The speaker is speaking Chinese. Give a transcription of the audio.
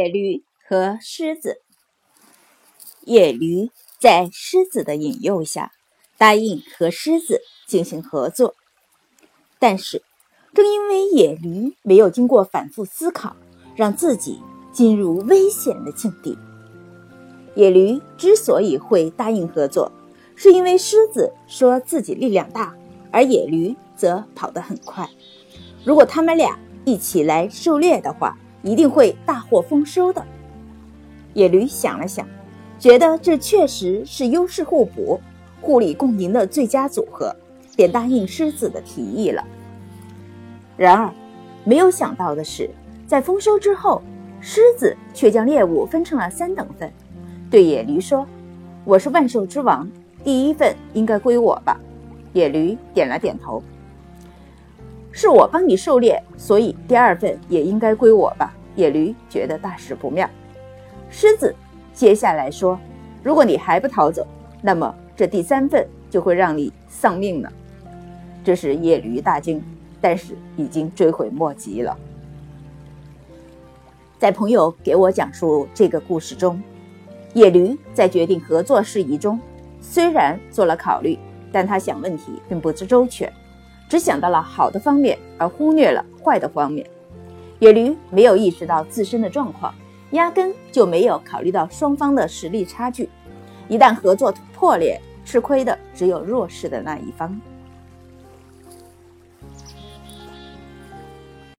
野驴和狮子。野驴在狮子的引诱下，答应和狮子进行合作。但是，正因为野驴没有经过反复思考，让自己进入危险的境地。野驴之所以会答应合作，是因为狮子说自己力量大，而野驴则跑得很快。如果他们俩一起来狩猎的话，一定会大获丰收的。野驴想了想，觉得这确实是优势互补、互利共赢的最佳组合，便答应狮子的提议了。然而，没有想到的是，在丰收之后，狮子却将猎物分成了三等份，对野驴说：“我是万兽之王，第一份应该归我吧？”野驴点了点头。是我帮你狩猎，所以第二份也应该归我吧？野驴觉得大事不妙。狮子接下来说：“如果你还不逃走，那么这第三份就会让你丧命了。”这时野驴大惊，但是已经追悔莫及了。在朋友给我讲述这个故事中，野驴在决定合作事宜中，虽然做了考虑，但他想问题并不知周全。只想到了好的方面，而忽略了坏的方面。野驴没有意识到自身的状况，压根就没有考虑到双方的实力差距。一旦合作破裂，吃亏的只有弱势的那一方。